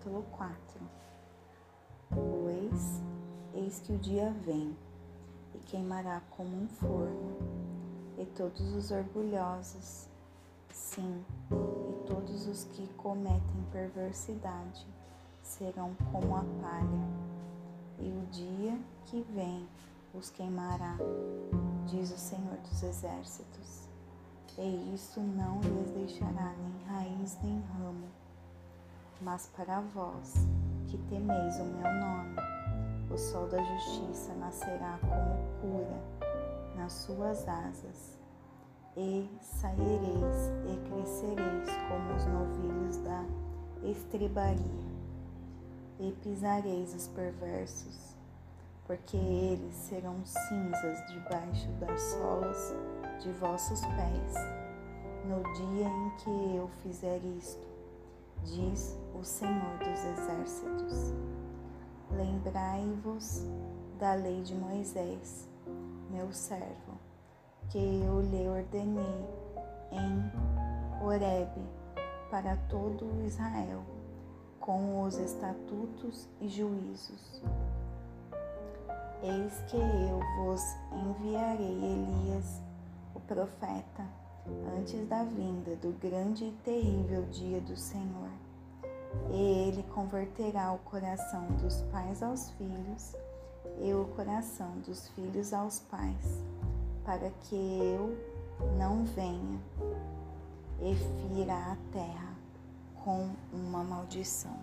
capítulo 4 Pois, eis que o dia vem, e queimará como um forno, e todos os orgulhosos, sim, e todos os que cometem perversidade, serão como a palha, e o dia que vem os queimará, diz o Senhor dos Exércitos. E isso não lhes deixará nem raiz nem ramo. Mas para vós, que temeis o meu nome, o sol da justiça nascerá como cura nas suas asas, e saireis e crescereis como os novilhos da estribaria e pisareis os perversos, porque eles serão cinzas debaixo das solas de vossos pés, no dia em que eu fizer isto, diz o Senhor dos Exércitos. Lembrai-vos da lei de Moisés, meu servo, que eu lhe ordenei em Horebe para todo o Israel com os estatutos e juízos. Eis que eu vos enviarei Elias, o profeta, antes da vinda do grande e terrível dia do Senhor. E ele converterá o coração dos pais aos filhos e o coração dos filhos aos pais, para que eu não venha e fira a terra com uma maldição.